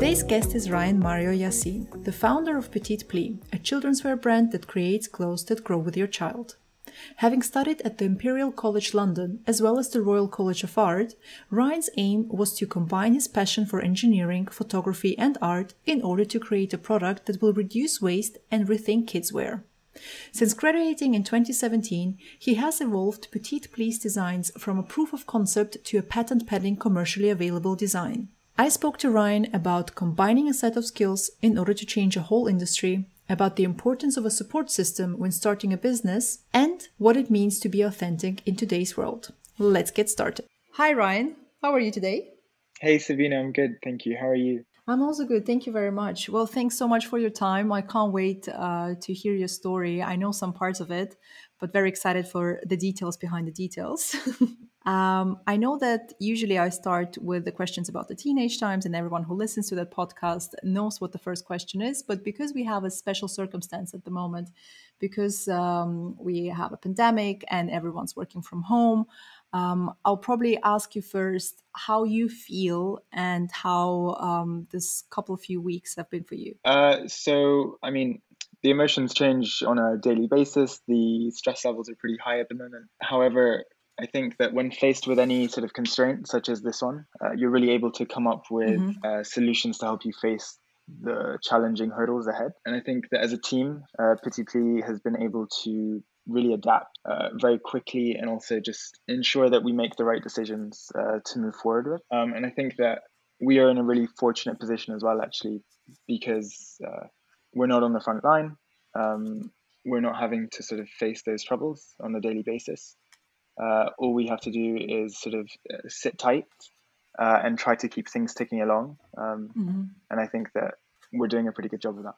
Today's guest is Ryan Mario Yasin, the founder of Petit Pli, a children's wear brand that creates clothes that grow with your child. Having studied at the Imperial College London as well as the Royal College of Art, Ryan's aim was to combine his passion for engineering, photography, and art in order to create a product that will reduce waste and rethink kids' wear. Since graduating in 2017, he has evolved Petit Pli's designs from a proof of concept to a patent pending commercially available design. I spoke to Ryan about combining a set of skills in order to change a whole industry, about the importance of a support system when starting a business, and what it means to be authentic in today's world. Let's get started. Hi, Ryan. How are you today? Hey, Sabinna. I'm good. Thank you. How are you? I'm also good. Thank you very much. Well, thanks so much for your time. I can't wait uh, to hear your story. I know some parts of it, but very excited for the details behind the details. Um, I know that usually I start with the questions about the teenage times, and everyone who listens to that podcast knows what the first question is. But because we have a special circumstance at the moment, because um, we have a pandemic and everyone's working from home, um, I'll probably ask you first how you feel and how um, this couple of few weeks have been for you. Uh, so, I mean, the emotions change on a daily basis. The stress levels are pretty high at the moment. However, I think that when faced with any sort of constraint, such as this one, uh, you're really able to come up with mm-hmm. uh, solutions to help you face the challenging hurdles ahead. And I think that as a team, uh, Petit Pli has been able to really adapt uh, very quickly and also just ensure that we make the right decisions uh, to move forward with. Um, and I think that we are in a really fortunate position as well, actually, because uh, we're not on the front line. Um, we're not having to sort of face those troubles on a daily basis uh, all we have to do is sort of uh, sit tight uh, and try to keep things ticking along. Um, mm-hmm. And I think that we're doing a pretty good job of that.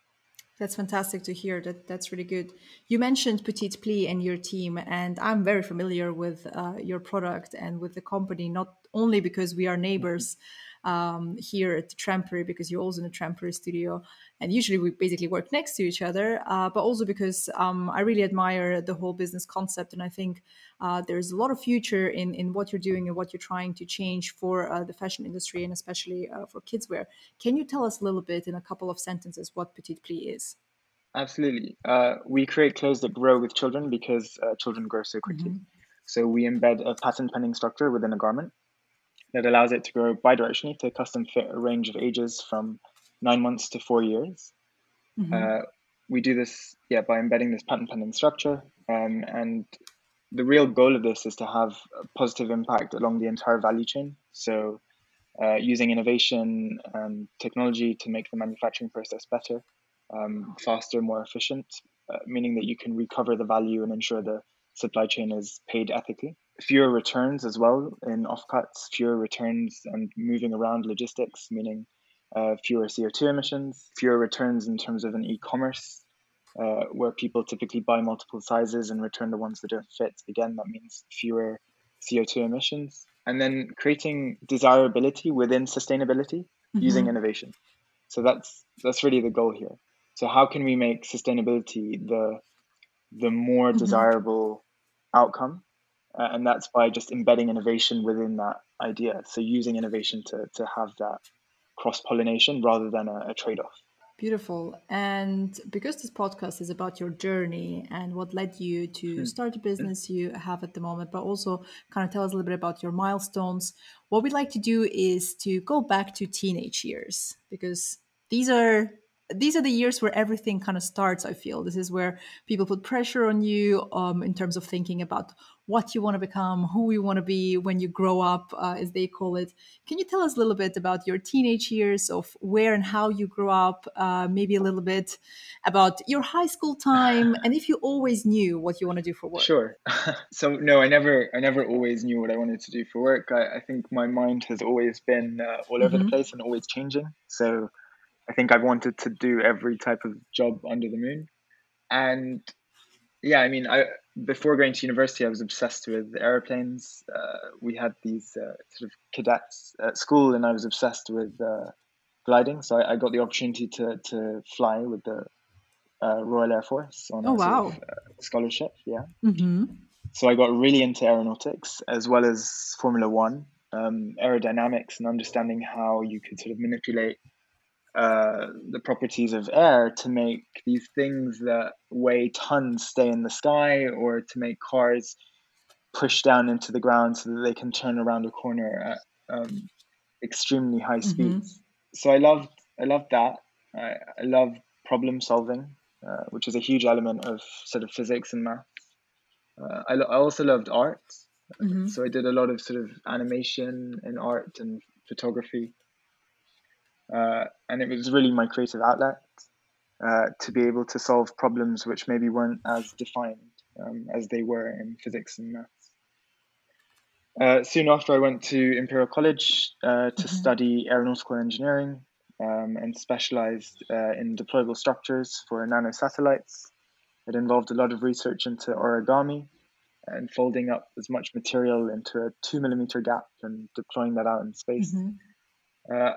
That's fantastic to hear. That that's really good. You mentioned Petit Pli and your team, and I'm very familiar with uh, your product and with the company, not only because we are neighbors. Mm-hmm um, here at the Trampery because you're also in the Trampery studio. And usually we basically work next to each other, uh, but also because um, I really admire the whole business concept. And I think uh, there's a lot of future in, in what you're doing and what you're trying to change for uh, the fashion industry and especially uh, for kids wear. Can you tell us a little bit in a couple of sentences what Petit Pli is? Absolutely. Uh, we create clothes that grow with children because uh, children grow so quickly. Mm-hmm. So we embed a patent pending structure within a garment that allows it to grow bidirectionally to a custom fit a range of ages from nine months to four years. Mm-hmm. Uh, we do this yeah by embedding this patent pending structure, um, and the real goal of this is to have a positive impact along the entire value chain. So, uh, using innovation and technology to make the manufacturing process better, um, faster, more efficient, uh, meaning that you can recover the value and ensure the supply chain is paid ethically fewer returns as well in offcuts, fewer returns and moving around logistics, meaning uh, fewer CO2 emissions, fewer returns in terms of an e-commerce, uh, where people typically buy multiple sizes and return the ones that don't fit. Again, that means fewer CO2 emissions. And then creating desirability within sustainability mm-hmm. using innovation. So that's that's really the goal here. So how can we make sustainability the the more mm-hmm. desirable outcome uh, and that's by just embedding innovation within that idea. So using innovation to to have that cross pollination rather than a, a trade off. Beautiful. And because this podcast is about your journey and what led you to hmm. start the business you have at the moment, but also kind of tell us a little bit about your milestones, what we'd like to do is to go back to teenage years because these are these are the years where everything kind of starts. I feel this is where people put pressure on you um, in terms of thinking about what you want to become, who you want to be when you grow up, uh, as they call it. Can you tell us a little bit about your teenage years, of where and how you grew up? Uh, maybe a little bit about your high school time, and if you always knew what you want to do for work. Sure. so no, I never, I never always knew what I wanted to do for work. I, I think my mind has always been uh, all over mm-hmm. the place and always changing. So I think I've wanted to do every type of job under the moon, and yeah, I mean, I before going to university, I was obsessed with airplanes. Uh, we had these uh, sort of cadets at school, and I was obsessed with uh, gliding. So I, I, got the opportunity to to fly with the uh, Royal Air Force on oh, a wow. sort of, uh, scholarship. Yeah. Mm-hmm. So I got really into aeronautics as well as Formula One, um, aerodynamics, and understanding how you could sort of manipulate uh, the properties of air to make these things that weigh tons stay in the sky or to make cars push down into the ground so that they can turn around a corner at um, extremely high mm-hmm. speeds. So I loved I loved that. I, I love problem solving, uh, which is a huge element of sort of physics and math. Uh, I, I also loved art. Mm-hmm. So I did a lot of sort of animation and art and photography. Uh, and it was really my creative outlet uh, to be able to solve problems which maybe weren't as defined um, as they were in physics and maths. Uh, soon after, I went to Imperial College uh, to mm-hmm. study aeronautical engineering um, and specialized uh, in deployable structures for nanosatellites. It involved a lot of research into origami and folding up as much material into a two millimeter gap and deploying that out in space. Mm-hmm. Uh,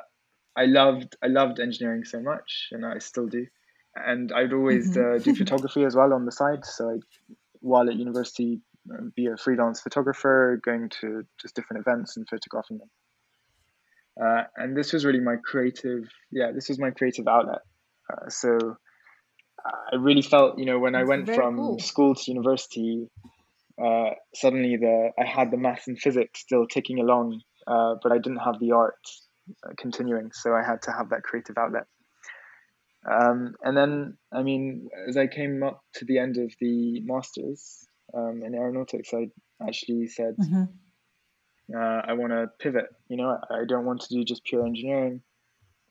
I loved I loved engineering so much, and I still do. And I'd always mm-hmm. uh, do photography as well on the side. So I, while at university, uh, be a freelance photographer, going to just different events and photographing them. Uh, and this was really my creative, yeah, this was my creative outlet. Uh, so I really felt, you know, when That's I went from cool. school to university, uh, suddenly the I had the math and physics still ticking along, uh, but I didn't have the art continuing. So I had to have that creative outlet. Um, and then, I mean, as I came up to the end of the masters um, in aeronautics, I actually said, mm-hmm. uh, I want to pivot. You know, I don't want to do just pure engineering.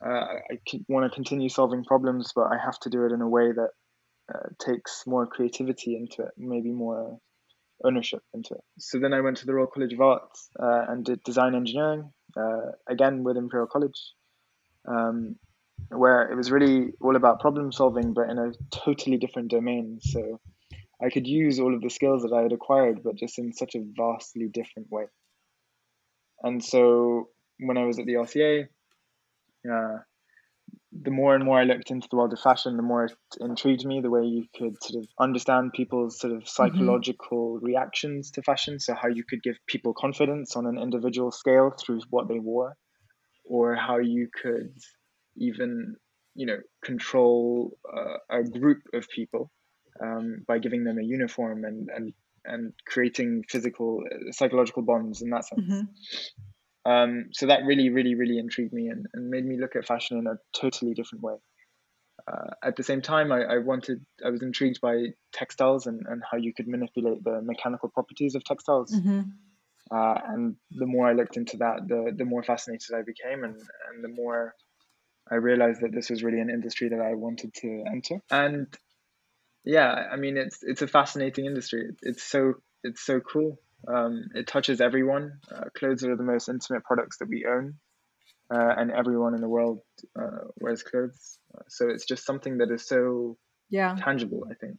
Uh, I want to continue solving problems, but I have to do it in a way that uh, takes more creativity into it, maybe more ownership into it. So then I went to the Royal College of Arts uh, and did design engineering uh, again with Imperial College, um, where it was really all about problem solving, but in a totally different domain. So I could use all of the skills that I had acquired, but just in such a vastly different way. And so when I was at the RCA, uh, the more and more I looked into the world of fashion, the more it intrigued me the way you could sort of understand people's sort of mm-hmm. psychological mm-hmm. reactions to fashion. So, how you could give people confidence on an individual scale through what they wore, or how you could even, you know, control uh, a group of people um, by giving them a uniform and, and, and creating physical, uh, psychological bonds in that sense. Mm-hmm. Um, so that really, really, really intrigued me and, and made me look at fashion in a totally different way. Uh, at the same time, I, I wanted, I was intrigued by textiles and, and how you could manipulate the mechanical properties of textiles. Mm-hmm. Uh, and the more I looked into that, the, the more fascinated I became, and, and the more I realized that this was really an industry that I wanted to enter. And yeah, I mean, it's it's a fascinating industry. It's so it's so cool. Um, it touches everyone. Uh, clothes are the most intimate products that we own, uh, and everyone in the world uh, wears clothes. Uh, so it's just something that is so yeah tangible. I think.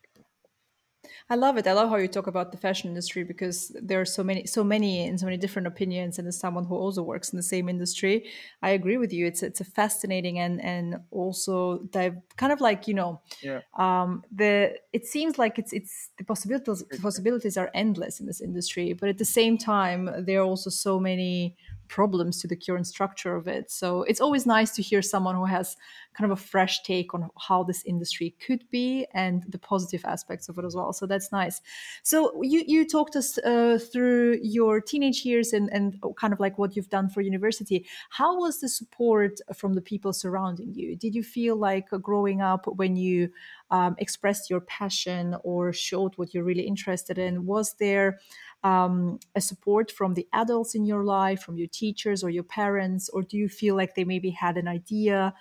I love it. I love how you talk about the fashion industry because there are so many, so many, and so many different opinions. And as someone who also works in the same industry, I agree with you. It's it's a fascinating and and also dive, kind of like you know, yeah. um, the it seems like it's it's the possibilities the possibilities are endless in this industry, but at the same time, there are also so many problems to the current structure of it. So it's always nice to hear someone who has kind of a fresh take on how this industry could be and the positive aspects of it as well. So that's nice. So you you talked us uh, through your teenage years and and kind of like what you've done for university. How was the support from the people surrounding you? Did you feel like growing up when you um, expressed your passion or showed what you're really interested in? Was there um, a support from the adults in your life, from your teachers or your parents, or do you feel like they maybe had an idea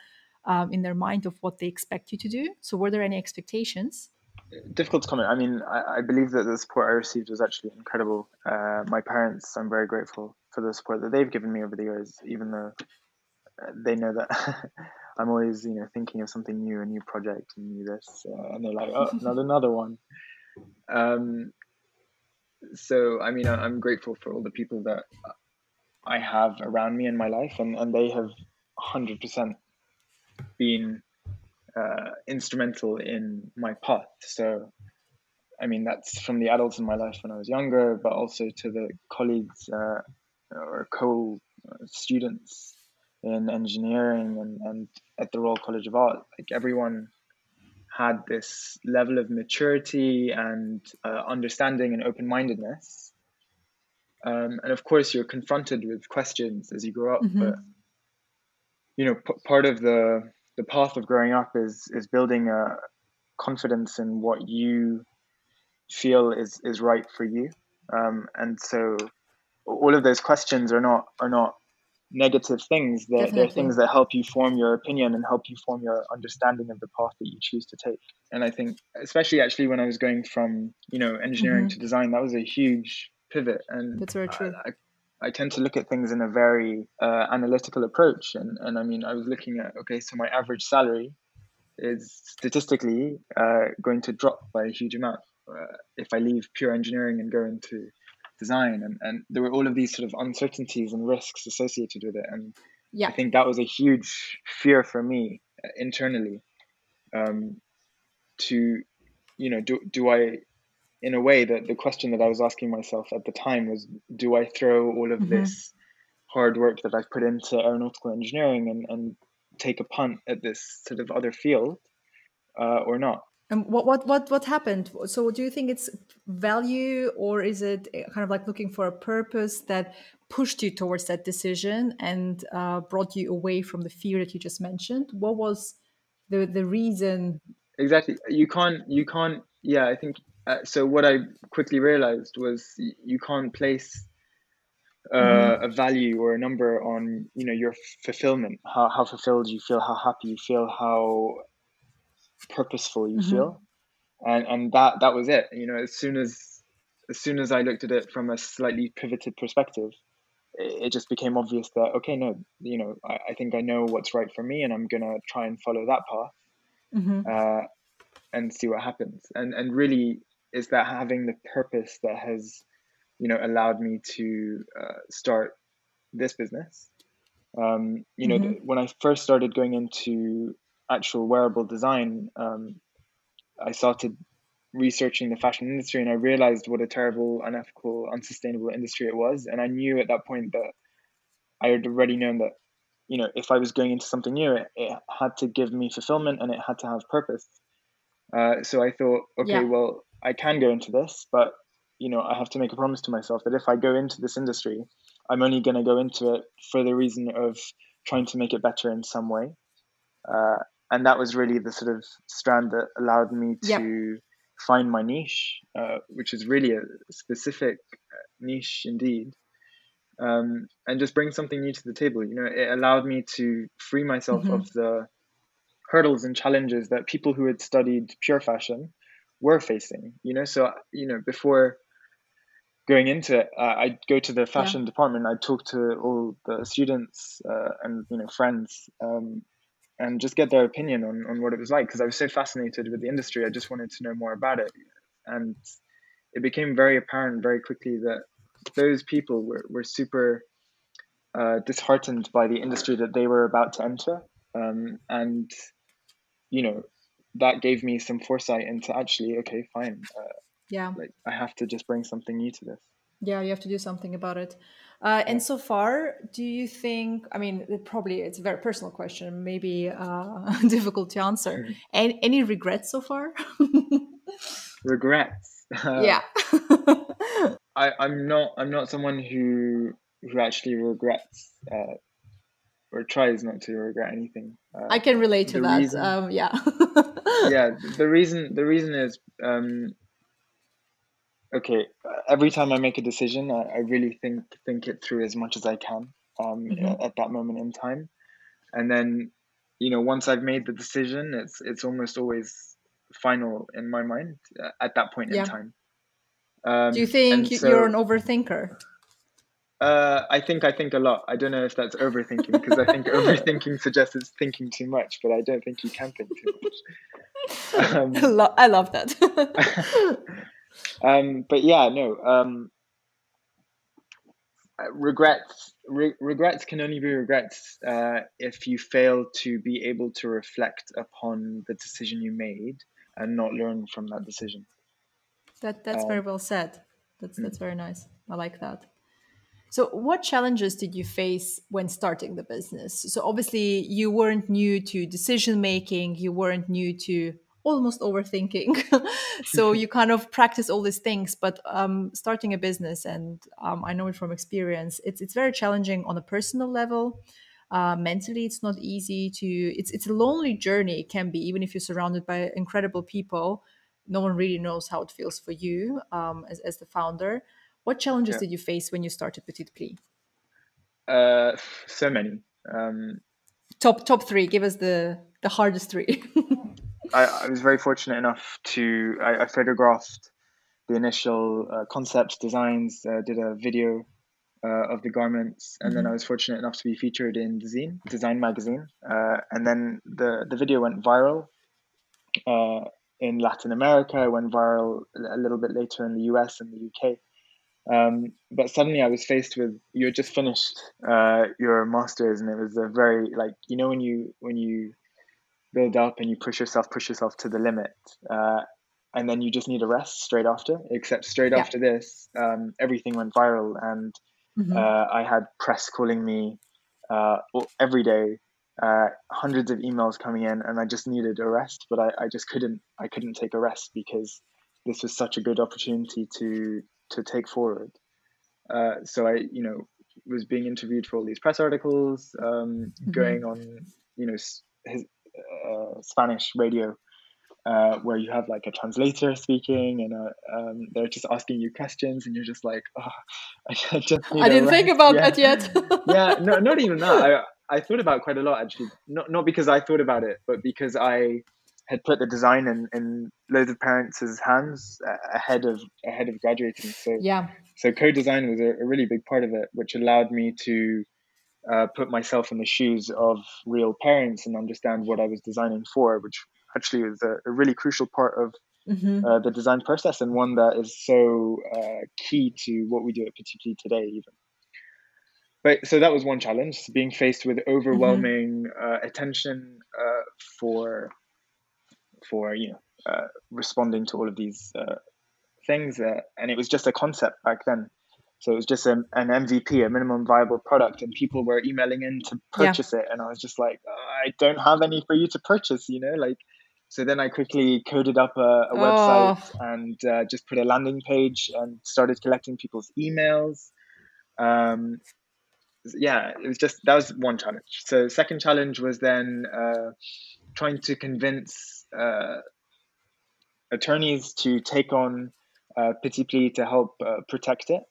um, in their mind of what they expect you to do? So, were there any expectations? Difficult to comment. I mean, I, I believe that the support I received was actually incredible. Uh, my parents, I'm very grateful for the support that they've given me over the years, even though uh, they know that I'm always, you know, thinking of something new, a new project, and new this, uh, and they're like, oh, not another one. Um, so, I mean, I'm grateful for all the people that I have around me in my life, and, and they have 100% been uh, instrumental in my path. So, I mean, that's from the adults in my life when I was younger, but also to the colleagues uh, or co students in engineering and, and at the Royal College of Art. Like everyone had this level of maturity and uh, understanding and open mindedness. Um, and of course, you're confronted with questions as you grow up, mm-hmm. but you know, p- part of the the path of growing up is is building a confidence in what you feel is is right for you. Um, and so, all of those questions are not are not negative things. They're, they're things that help you form your opinion and help you form your understanding of the path that you choose to take. And I think, especially actually when I was going from you know engineering mm-hmm. to design, that was a huge pivot. And that's very true. I, I, I tend to look at things in a very uh, analytical approach. And and I mean, I was looking at okay, so my average salary is statistically uh, going to drop by a huge amount uh, if I leave pure engineering and go into design and, and there were all of these sort of uncertainties and risks associated with it and yeah. i think that was a huge fear for me uh, internally um, to you know do, do i in a way that the question that i was asking myself at the time was do i throw all of mm-hmm. this hard work that i've put into aeronautical engineering and, and take a punt at this sort of other field uh, or not and what what what what happened? So do you think it's value or is it eh, kind of like looking for a purpose that pushed you towards that decision and uh, brought you away from the fear that you just mentioned? What was the the reason? Exactly. You can't you can't. Yeah, I think uh, so. What I quickly realized was you can't place uh, mm-hmm. a value or a number on you know your fulfillment how, how fulfilled you feel how happy you feel how purposeful you mm-hmm. feel and and that that was it you know as soon as as soon as i looked at it from a slightly pivoted perspective it, it just became obvious that okay no you know I, I, think i know what's right for me and i'm gonna try and follow that path mm-hmm. uh, and see what happens and and really is that having the purpose that has you know allowed me to uh, start this business um, you know mm-hmm. when i first started going into actual wearable design, um, I started researching the fashion industry and I realized what a terrible, unethical, unsustainable industry it was. And I knew at that point that I had already known that, you know, if I was going into something new, it, it had to give me fulfillment and it had to have purpose. Uh, so I thought, okay, yeah. well, I can go into this, but you know, I have to make a promise to myself that if I go into this industry, I'm only going to go into it for the reason of trying to make it better in some way. Uh, and that was really the sort of strand that allowed me to yep. find my niche, uh, which is really a specific uh, niche indeed, um, and just bring something new to the table. You know, it allowed me to free myself mm-hmm. of the hurdles and challenges that people who had studied pure fashion were facing. You know, so you know before going into it, uh, I'd go to the fashion yeah. department. I'd talk to all the students uh, and you know friends, um, and just get their opinion on, on what it was like because I was so fascinated with the industry. I just wanted to know more about it. And it became very apparent very quickly that those people were, were super uh, disheartened by the industry that they were about to enter. Um, and, you know, that gave me some foresight into actually, okay, fine. Uh, yeah. Like I have to just bring something new to this. Yeah, you have to do something about it. Uh, and so far, do you think? I mean, it probably it's a very personal question, maybe uh, difficult to answer. Mm-hmm. Any, any regrets so far? Regrets. yeah. I, I'm not. I'm not someone who who actually regrets uh, or tries not to regret anything. Uh, I can relate to that. reason- um, yeah. yeah. The reason. The reason is. Um, okay. Every time I make a decision, I, I really think think it through as much as I can. Um, Mhm. at, at that moment in time, and then, you know, once I've made the decision, it's it's almost always final in my mind uh, at that point Yeah. in time. Um, Do you think you- so- you're an overthinker? Uh, I think I think a lot. I don't know if that's overthinking because I think overthinking suggests it's thinking too much, but I don't think you can think too much. Um, I love that. um, but yeah, no. Um, regrets re- regrets can only be regrets uh, if you fail to be able to reflect upon the decision you made and not learn from that decision. that that's Um, very well said. That's mm. that's very nice. I like that. So, what challenges did you face when starting the business? So, obviously, you weren't new to decision making. You weren't new to almost overthinking. so, you kind of practice all these things. But um, starting a business, and um, I know it from experience, it's it's very challenging on a personal level. Uh, mentally, it's not easy to. It's it's a lonely journey. It can be even if you're surrounded by incredible people. No one really knows how it feels for you um, as as the founder. What challenges Yeah. did you face when you started Petit Pli? Uh, so many. Um, Top top three. Give us the the hardest three. I, I was very fortunate enough to I, I photographed the initial uh, concept designs, uh, did a video uh, of the garments, and then Mhm. I was fortunate enough to be featured in Design Design magazine, uh, and then the the video went viral uh, in Latin America. It went viral a little bit later in the US and the UK. Um, but suddenly I was faced with you had just finished uh, your masters, and it was a very like you know when you when you build up and you push yourself push yourself to the limit, uh, and then you just need a rest straight after. Except straight Yeah. after this, um, everything went viral, and Mhm. uh, I had press calling me uh, every day, uh, hundreds of emails coming in, and I just needed a rest, but I, I just couldn't. I couldn't take a rest because this was such a good opportunity to to take forward. Uh, so I, you know, was being interviewed for all these press articles, um, Mhm. going on, you know, his, uh, Spanish radio. Uh, where you have like a translator speaking and uh, um, they're just asking you questions and you're just like oh, I just I didn't think about Yeah that yet. yeah, no, not even that. I I thought about it quite a lot actually. Not not because I thought about it, but because I had put the design in, in loads of parents' hands uh, ahead of ahead of graduating. So yeah. so co-design was a, a really big part of it, which allowed me to uh, put myself in the shoes of real parents and understand what I was designing for, which actually was a, a really crucial part of hmm uh, the design process and one that is so uh, key to what we do at Pli today, even. But so that was one challenge, being faced with overwhelming uh, attention uh, for for you know uh, responding to all of these uh, things, uh, and it was just a concept back then. So it was just an, an MVP, a minimum viable product, and people were emailing in to Yeah. purchase it, and I was just like, "Oh, I don't have any for you to purchase, you know, like. So then I quickly coded up a, a Oh. website and uh, just put a landing page and started collecting people's emails. Um, yeah, it was just that was one challenge. So second challenge was then uh, trying to convince uh, attorneys to take on uh, Petit Pli to help uh, protect it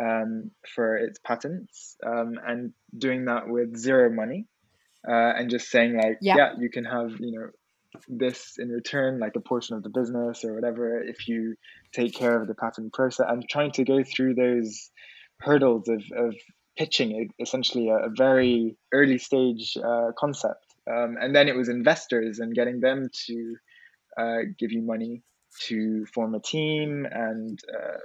um, for its patents, um, and doing that with zero money, uh, and just saying like, Yeah. yeah, you can have you know this in return, like a portion of the business or whatever, if you take care of the patent process, and trying to go through those hurdles of, of pitching essentially a, a very early stage uh, concept. Um, and then it was investors and getting them to uh, give you money to form a team and uh,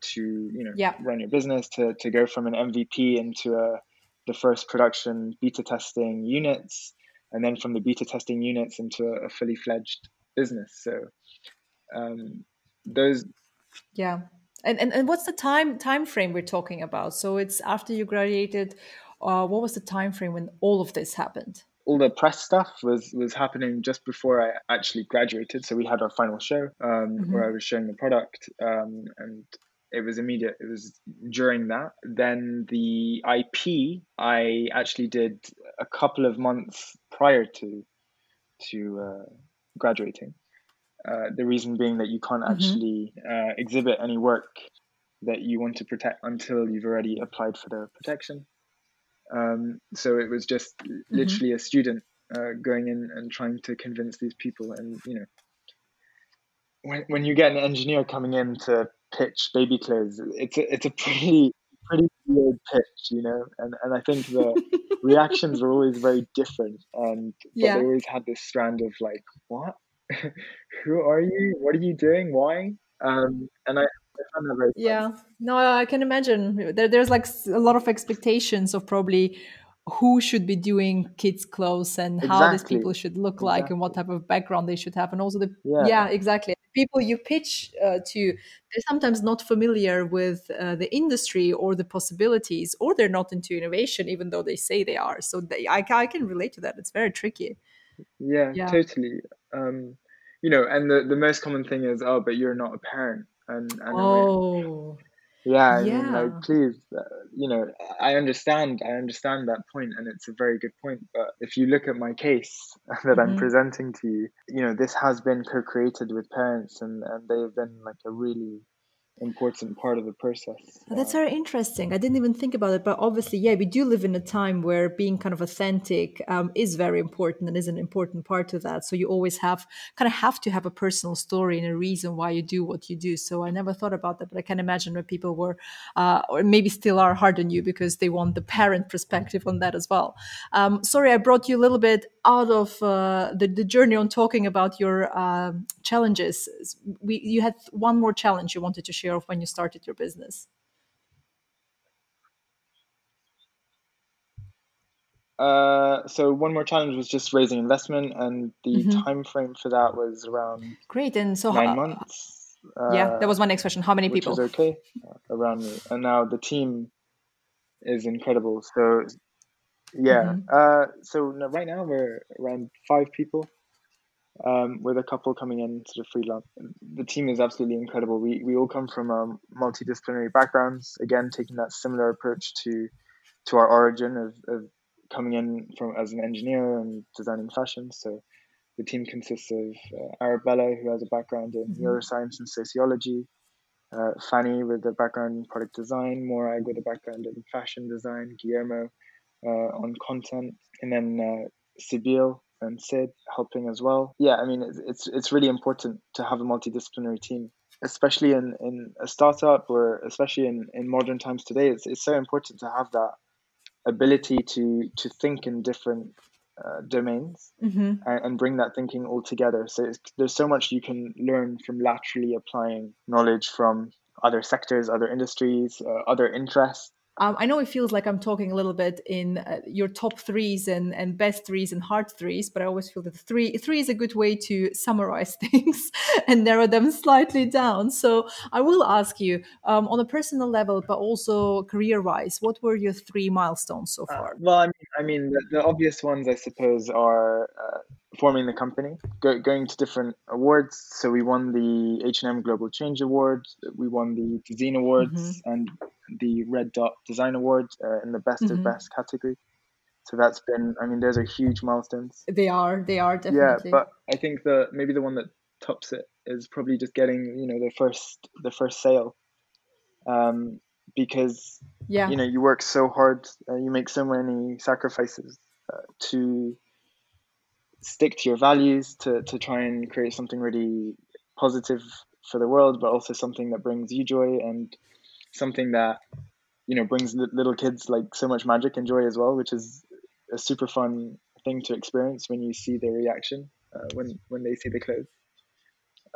to you know Yeah. run your business to, to go from an MVP into a, the first production beta testing units and then from the beta testing units into a, a fully fledged business. So um, those Yeah. And, and and what's the time time frame we're talking about? So it's after you graduated. Uh, what was the time frame when all of this happened? all the press stuff was was happening just before I actually graduated. So we had our final show um, mm-hmm. where I was showing the product, um, and it was immediate. It was during that. Then the IP I actually did a couple of months prior to to uh, graduating. Uh, the reason being that you can't mm-hmm. actually uh, exhibit any work that you want to protect until you've already applied for the protection. Um, so it was just mm-hmm. literally a student uh, going in and trying to convince these people. And you know, when when you get an engineer coming in to pitch baby clothes, it's a, it's a pretty pretty weird pitch, you know. And and I think the reactions were always very different, and but yeah. they always had this strand of like, what? Who are you? What are you doing? Why? Um, and I, yeah no i can imagine there, there's like a lot of expectations of probably who should be doing kids clothes and exactly. how these people should look exactly. like and what type of background they should have and also the yeah, yeah exactly people you pitch uh, to they're sometimes not familiar with uh, the industry or the possibilities or they're not into innovation even though they say they are. So they, I, I can relate to that. It's very tricky. Yeah, yeah. totally. Um, you know and the, the most common thing is oh but you're not a parent and, and oh yeah, I yeah. Mean, like please uh, you know i understand i understand that point and it's a very good point but if you look at my case that mm-hmm. i'm presenting to you you know this has been co-created with parents and and they've been like a really important part of the process. That's very interesting. I didn't even think about it, but obviously, yeah, we do live in a time where being kind of authentic um, is very important and is an important part of that. So you always have kind of have to have a personal story and a reason why you do what you do. So I never thought about that, but I can imagine when people were, uh, or maybe still are hard on you because they want the parent perspective on that as well. Um, sorry, I brought you a little bit out of uh, the, the journey on talking about your uh, challenges. We, you had one more challenge you wanted to share of when you started your business? Uh, so one more challenge was just raising investment, and the mm-hmm. time frame for that was around great. And so nine how, months. Uh, yeah, that was my next question. How many people? Was okay uh, around me, and now the team is incredible. So yeah, mm-hmm. uh, so right now we're around five people um, with a couple coming in sort of freelance. The team is absolutely incredible. We, we all come from um, multidisciplinary backgrounds. Again, taking that similar approach to to our origin of, of coming in from as an engineer and designing fashion. So the team consists of uh, Arabella, who has a background in mm-hmm. neuroscience and sociology, uh, Fanny with a background in product design, Morag with a background in fashion design, Guillermo uh, on content, and then uh, Sibyl and Sid helping as well. Yeah, I mean, it's, it's, it's really important to have a multidisciplinary team, especially in, in a startup or especially in, in modern times today. It's, it's so important to have that ability to, to think in different uh, domains mm-hmm. and, and, bring that thinking all together. So there's so much you can learn from laterally applying knowledge from other sectors, other industries, uh, other interests um, I know it feels like I'm talking a little bit in uh, your top threes and, and best threes and hard threes, but I always feel that three three is a good way to summarize things and narrow them slightly down. So I will ask you um, on a personal level, but also career wise, what were your three milestones so uh, far? Uh, well, I mean, I mean, the, the, obvious ones, I suppose, are uh, forming the company, go, going to different awards. So we won the H&M Global Change Award, we won the Design Awards, mm-hmm. and the Red Dot Design Award uh, in the Best mm-hmm. of Best category. So that's been, I mean, those are huge milestones. They are, they are definitely. Yeah, but I think the maybe the one that tops it is probably just getting, you know, the first the first sale, um, because yeah, you know, you work so hard, uh, you make so many sacrifices uh, to stick to your values, to to try and create something really positive for the world, but also something that brings you joy and something that you know brings little kids like so much magic and joy as well, which is a super fun thing to experience when you see their reaction uh, when when they see the clothes.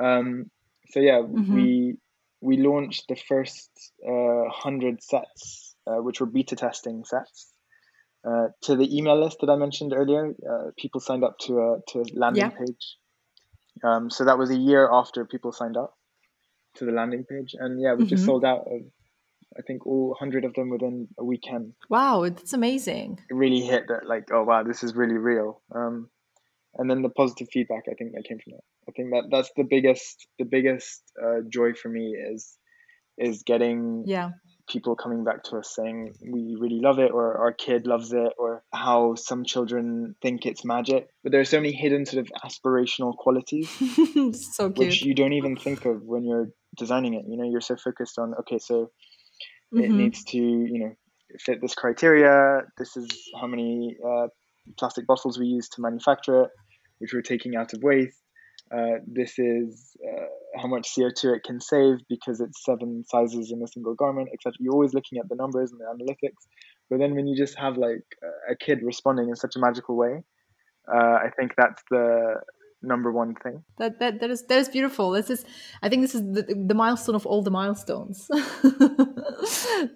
Um, so yeah, mm-hmm. we we launched the first uh, hundred sets, uh, which were beta testing sets, uh, to the email list that I mentioned earlier. Uh, people signed up to a to a landing yeah. page. Um, so that was a year after people signed up. to the landing page, and yeah, we mm-hmm. just sold out of I think all hundred of them within a weekend. Wow, that's amazing! It really hit that like, oh wow, this is really real. Um, and then the positive feedback I think that came from that. I think that that's the biggest the biggest uh, joy for me is is getting yeah people coming back to us saying we really love it or our kid loves it or how some children think it's magic. But there are so many hidden sort of aspirational qualities so which you don't even think of when you're designing it. You know you're so focused on okay so mm-hmm. it needs to you know fit this criteria. This is how many uh, plastic bottles we use to manufacture it which we're taking out of waste. Uh, this is uh, how much CO2 it can save because it's seven sizes in a single garment, etc. You're always looking at the numbers and the analytics. But then when you just have like a kid responding in such a magical way, uh, I think that's the number one thing. That that that is that is beautiful. This is I think this is the, the milestone of all the milestones.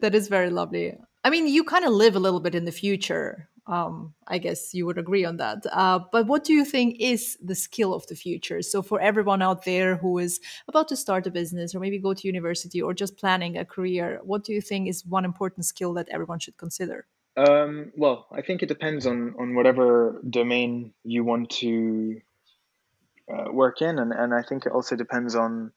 that is very lovely. I mean, you kind of live a little bit in the future um, I guess you would agree on that. Uh, but what do you think is the skill of the future? So, for everyone out there who is about to start a business or maybe go to university or just planning a career, what do you think is one important skill that everyone should consider? Um, well, I think it depends on, on whatever domain you want to uh, work in. And, and I think it also depends on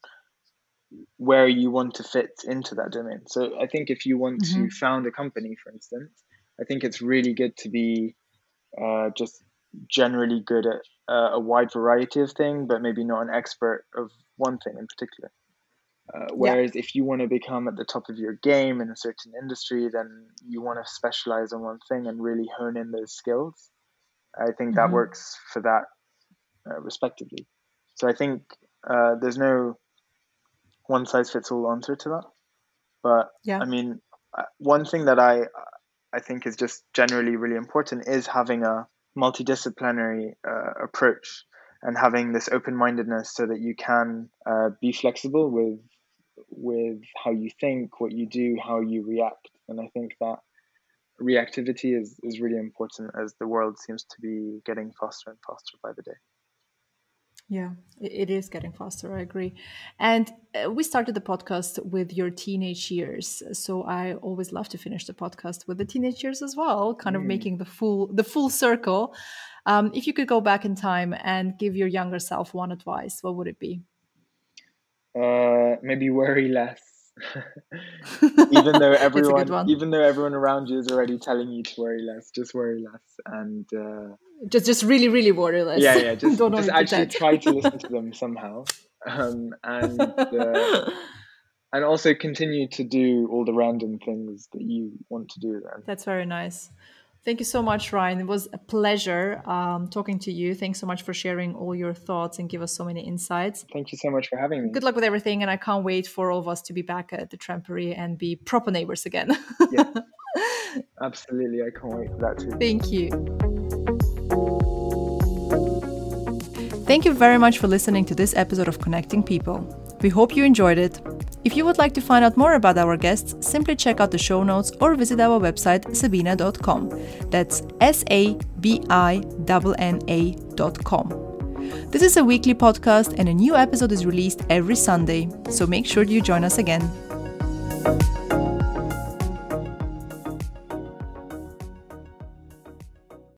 where you want to fit into that domain. So, I think if you want mm-hmm. to found a company, for instance, I think it's really good to be uh, just generally good at uh, a wide variety of things, but maybe not an expert of one thing in particular. Uh, whereas yeah. if you want to become at the top of your game in a certain industry, then you want to specialize on one thing and really hone in those skills. I think that mm-hmm. works for that uh, respectively. So I think uh, there's no one size fits all answer to that. But yeah. I mean, uh, one thing that I I think is just generally really important is having a multidisciplinary uh, approach and having this open-mindedness so that you can uh, be flexible with with how you think, what you do, how you react. And I think that reactivity is, is really important as the world seems to be getting faster and faster by the day. Yeah, it is getting faster. I agree. And uh, we started the podcast with your teenage years, so I always love to finish the podcast with the teenage years as well, kind of mm. making the full the full circle. Um, if you could go back in time and give your younger self one advice, what would it be? Uh, maybe worry less. even though everyone, even though everyone around you is already telling you to worry less, just worry less, and uh, just just really really worry less. Yeah, yeah. Just, just actually try to listen to them somehow, um, and uh, and also continue to do all the random things that you want to do. Then that's very nice. Thank you so much, Ryan. It was a pleasure um, talking to you. Thanks so much for sharing all your thoughts and give us so many insights. Thank you so much for having me. Good luck with everything, and I can't wait for all of us to be back at the Trampery and be proper neighbors again. yeah, absolutely. I can't wait for that too. Thank you. Thank you very much for listening to this episode of Connecting People. We hope you enjoyed it. If you would like to find out more about our guests, simply check out the show notes or visit our website sabinna.com. That's S A B I N N A.com. This is a weekly podcast and a new episode is released every Sunday, so make sure you join us again.